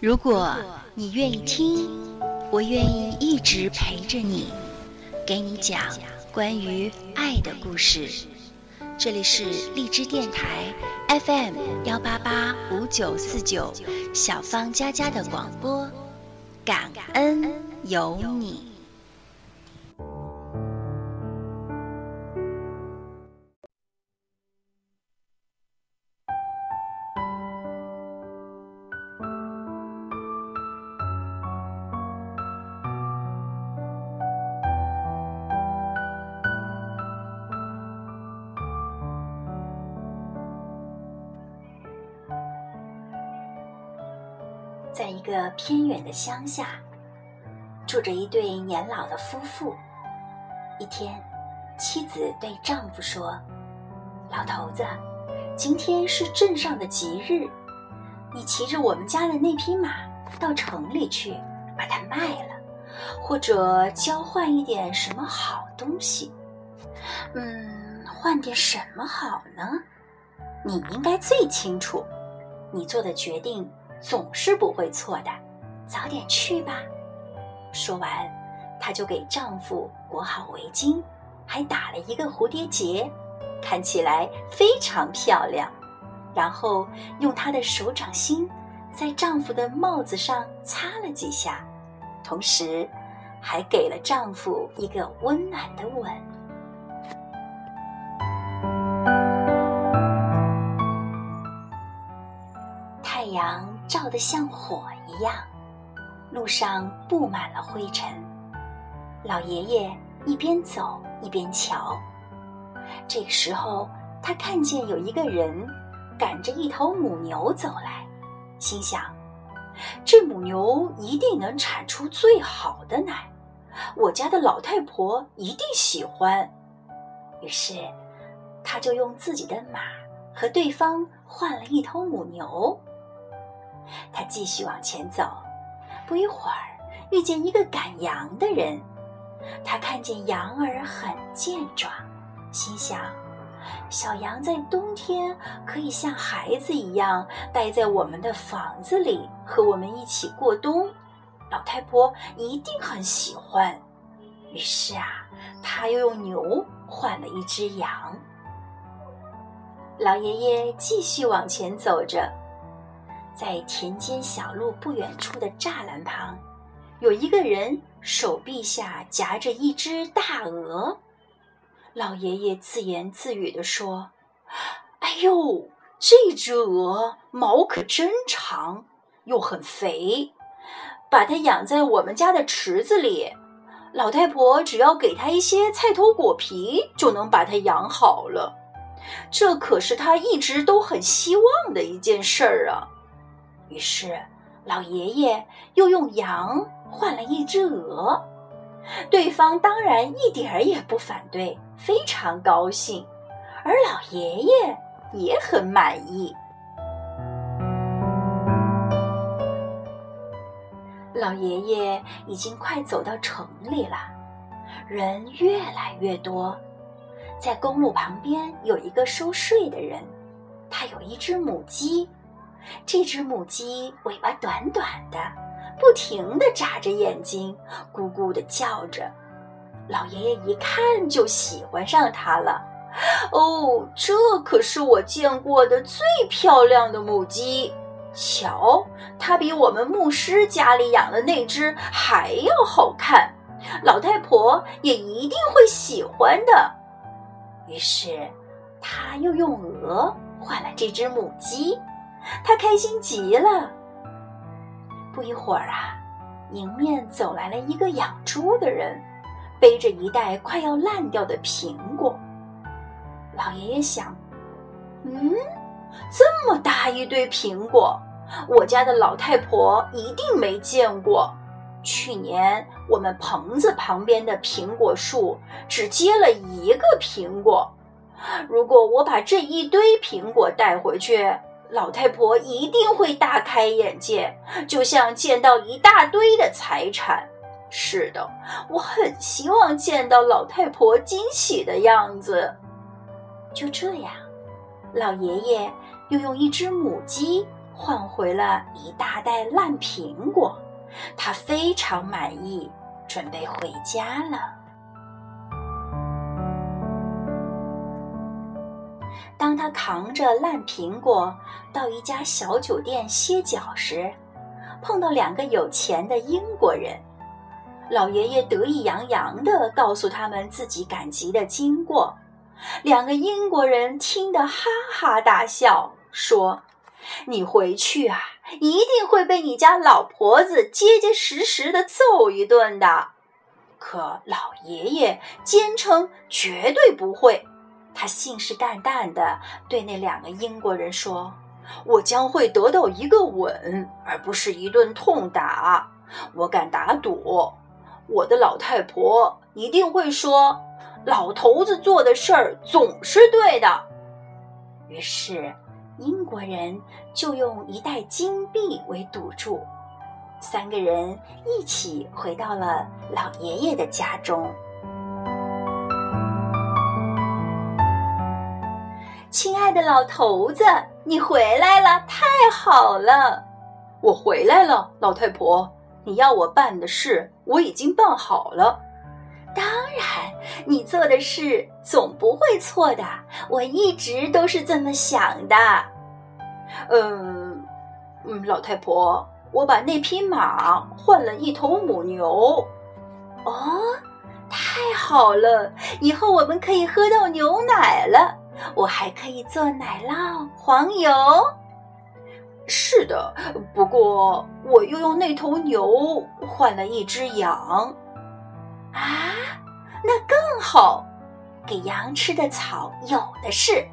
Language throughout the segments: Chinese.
如果你愿意听，我愿意一直陪着你，给你讲关于爱的故事。这里是荔枝电台 FM 幺八八五九四九小芳佳佳的广播，感恩有你。一个偏远的乡下，住着一对年老的夫妇。一天，妻子对丈夫说：“老头子，今天是镇上的吉日，你骑着我们家的那匹马到城里去，把它卖了，或者交换一点什么好东西。嗯，换点什么好呢？你应该最清楚，你做的决定。”总是不会错的，早点去吧。说完，她就给丈夫裹好围巾，还打了一个蝴蝶结，看起来非常漂亮。然后用她的手掌心在丈夫的帽子上擦了几下，同时还给了丈夫一个温暖的吻。的。像火一样，路上布满了灰尘。老爷爷一边走一边瞧。这个时候，他看见有一个人赶着一头母牛走来，心想：这母牛一定能产出最好的奶，我家的老太婆一定喜欢。于是，他就用自己的马和对方换了一头母牛。他继续往前走，不一会儿遇见一个赶羊的人。他看见羊儿很健壮，心想：小羊在冬天可以像孩子一样待在我们的房子里，和我们一起过冬。老太婆一定很喜欢。于是啊，他又用牛换了一只羊。老爷爷继续往前走着。在田间小路不远处的栅栏旁，有一个人手臂下夹着一只大鹅。老爷爷自言自语地说：“哎呦，这只鹅毛可真长，又很肥，把它养在我们家的池子里，老太婆只要给它一些菜头果皮，就能把它养好了。这可是他一直都很希望的一件事儿啊。”于是，老爷爷又用羊换了一只鹅，对方当然一点儿也不反对，非常高兴，而老爷爷也很满意。老爷爷已经快走到城里了，人越来越多，在公路旁边有一个收税的人，他有一只母鸡。这只母鸡尾巴短短的，不停地眨着眼睛，咕咕地叫着。老爷爷一看就喜欢上它了。哦，这可是我见过的最漂亮的母鸡。瞧，它比我们牧师家里养的那只还要好看。老太婆也一定会喜欢的。于是，他又用鹅换了这只母鸡。他开心极了。不一会儿啊，迎面走来了一个养猪的人，背着一袋快要烂掉的苹果。老爷爷想：“嗯，这么大一堆苹果，我家的老太婆一定没见过。去年我们棚子旁边的苹果树只结了一个苹果。如果我把这一堆苹果带回去，”老太婆一定会大开眼界，就像见到一大堆的财产。是的，我很希望见到老太婆惊喜的样子。就这样，老爷爷又用一只母鸡换回了一大袋烂苹果，他非常满意，准备回家了。当他扛着烂苹果到一家小酒店歇脚时，碰到两个有钱的英国人。老爷爷得意洋洋地告诉他们自己赶集的经过。两个英国人听得哈哈大笑，说：“你回去啊，一定会被你家老婆子结结实实的揍一顿的。”可老爷爷坚称绝对不会。他信誓旦旦地对那两个英国人说：“我将会得到一个吻，而不是一顿痛打。我敢打赌，我的老太婆一定会说，老头子做的事儿总是对的。”于是，英国人就用一袋金币为赌注，三个人一起回到了老爷爷的家中。亲爱的老头子，你回来了，太好了！我回来了，老太婆，你要我办的事我已经办好了。当然，你做的事总不会错的，我一直都是这么想的。嗯嗯，老太婆，我把那匹马换了一头母牛。哦，太好了，以后我们可以喝到牛奶了。我还可以做奶酪、黄油。是的，不过我又用那头牛换了一只羊。啊，那更好！给羊吃的草有的是，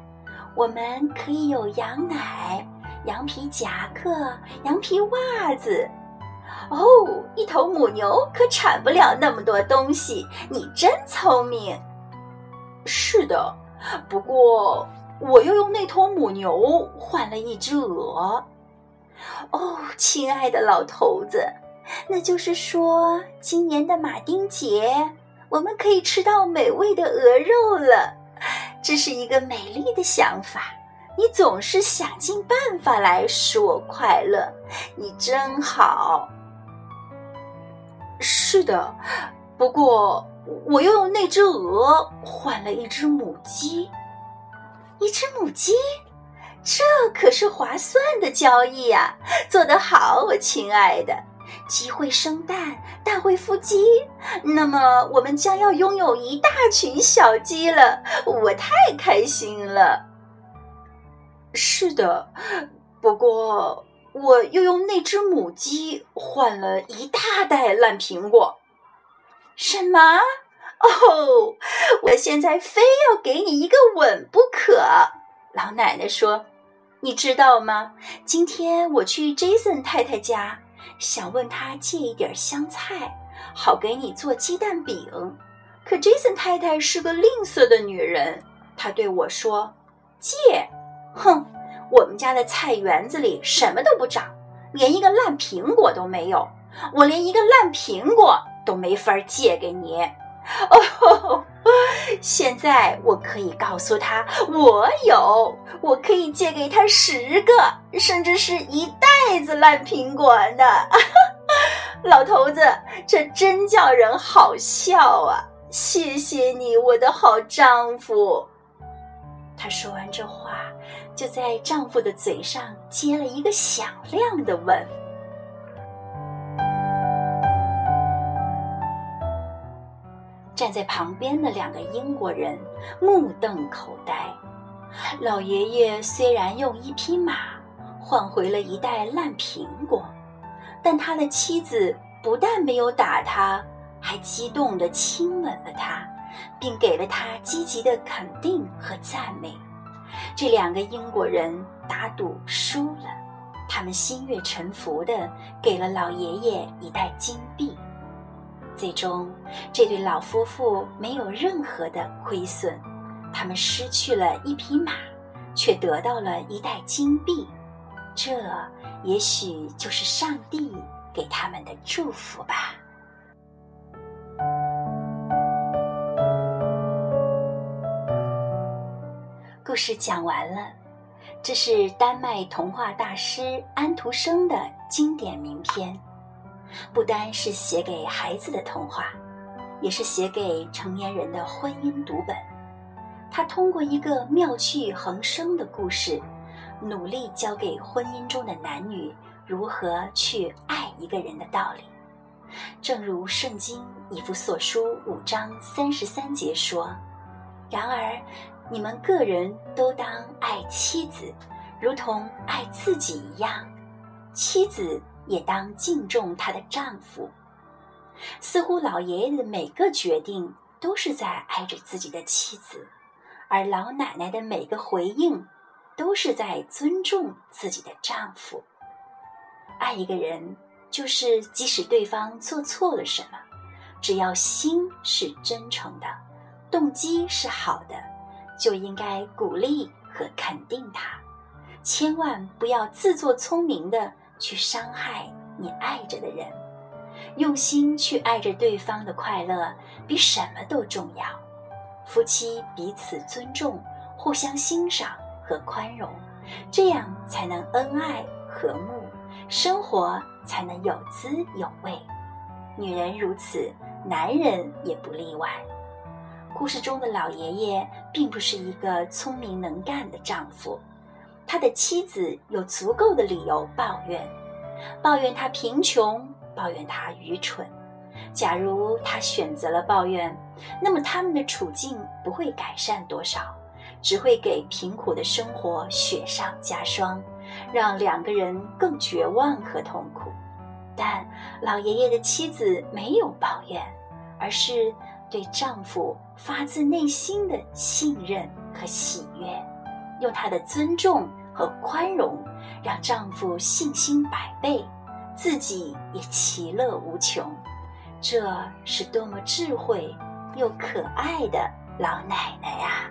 我们可以有羊奶、羊皮夹克、羊皮袜子。哦，一头母牛可产不了那么多东西。你真聪明。是的。不过，我又用那头母牛换了一只鹅。哦，亲爱的老头子，那就是说，今年的马丁节，我们可以吃到美味的鹅肉了。这是一个美丽的想法。你总是想尽办法来使我快乐，你真好。是的，不过。我又用那只鹅换了一只母鸡，一只母鸡，这可是划算的交易呀！做得好，我亲爱的。鸡会生蛋，蛋会孵鸡，那么我们将要拥有一大群小鸡了，我太开心了。是的，不过我又用那只母鸡换了一大袋烂苹果。什么？哦，我现在非要给你一个吻不可。老奶奶说：“你知道吗？今天我去 Jason 太太家，想问他借一点香菜，好给你做鸡蛋饼。可 Jason 太太是个吝啬的女人，她对我说：‘借？哼！我们家的菜园子里什么都不长，连一个烂苹果都没有。’”我连一个烂苹果都没法借给你，哦，现在我可以告诉他，我有，我可以借给他十个，甚至是一袋子烂苹果呢。老头子，这真叫人好笑啊！谢谢你，我的好丈夫。她说完这话，就在丈夫的嘴上接了一个响亮的吻。站在旁边的两个英国人目瞪口呆。老爷爷虽然用一匹马换回了一袋烂苹果，但他的妻子不但没有打他，还激动地亲吻了他，并给了他积极的肯定和赞美。这两个英国人打赌输了，他们心悦诚服地给了老爷爷一袋金币。最终，这对老夫妇没有任何的亏损，他们失去了一匹马，却得到了一袋金币。这也许就是上帝给他们的祝福吧。故事讲完了，这是丹麦童话大师安徒生的经典名篇，不单是写给孩子的童话，也是写给成年人的婚姻读本。他通过一个妙趣横生的故事，努力教给婚姻中的男女如何去爱一个人的道理。正如圣经以弗所书五章三十三节说：“然而。”你们个人都当爱妻子，如同爱自己一样；妻子也当敬重她的丈夫。似乎老爷爷的每个决定都是在爱着自己的妻子，而老奶奶的每个回应都是在尊重自己的丈夫。爱一个人，就是即使对方做错了什么，只要心是真诚的，动机是好的。就应该鼓励和肯定他，千万不要自作聪明的去伤害你爱着的人。用心去爱着对方的快乐，比什么都重要。夫妻彼此尊重，互相欣赏和宽容，这样才能恩爱和睦，生活才能有滋有味。女人如此，男人也不例外。故事中的老爷爷并不是一个聪明能干的丈夫，他的妻子有足够的理由抱怨，抱怨他贫穷，抱怨他愚蠢。假如他选择了抱怨，那么他们的处境不会改善多少，只会给贫苦的生活雪上加霜，让两个人更绝望和痛苦。但老爷爷的妻子没有抱怨，而是。对丈夫发自内心的信任和喜悦，用她的尊重和宽容，让丈夫信心百倍，自己也其乐无穷。这是多么智慧又可爱的老奶奶呀！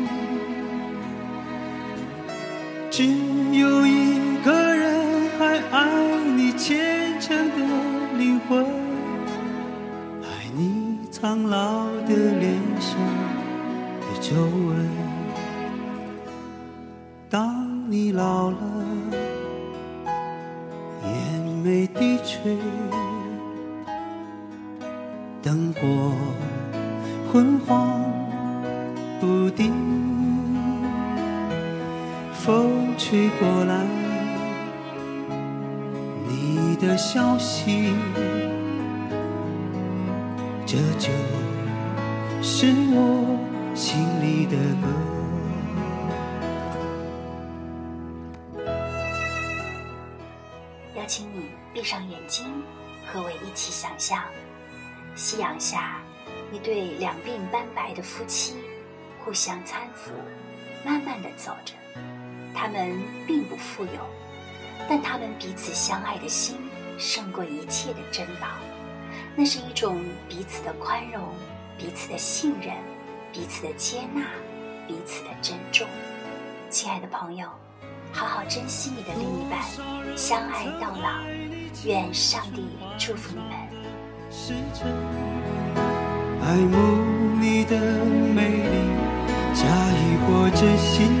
皱纹。当你老了，眼眉低垂。灯火昏黄不定，风吹过来，你的消息，这就是我心里的歌。邀请你闭上眼睛，和我一起想象。夕阳下，一对两鬓斑白的夫妻互相搀扶，慢慢的走着。他们并不富有，但他们彼此相爱的心胜过一切的珍宝。那是一种彼此的宽容，彼此的信任，彼此的接纳，彼此的珍重。亲爱的朋友，好好珍惜你的另一半，相爱到老。愿上帝祝福你们。爱慕你的美丽，假意或真心。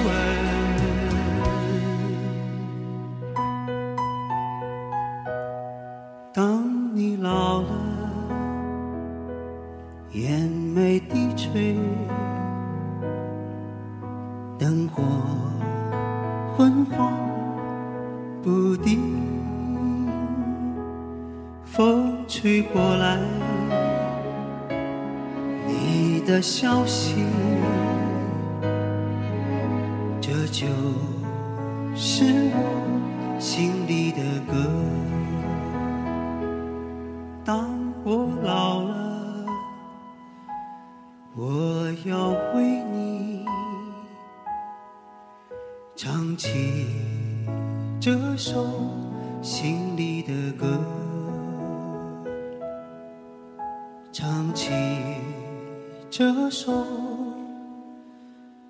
灯火昏黄不定，风吹过来，你的消息，这就是我心里的歌。唱起这首心里的歌，唱起这首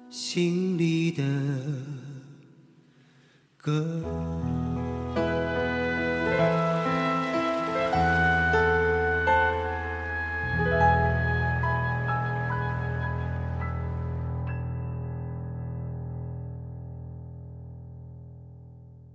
心里的歌。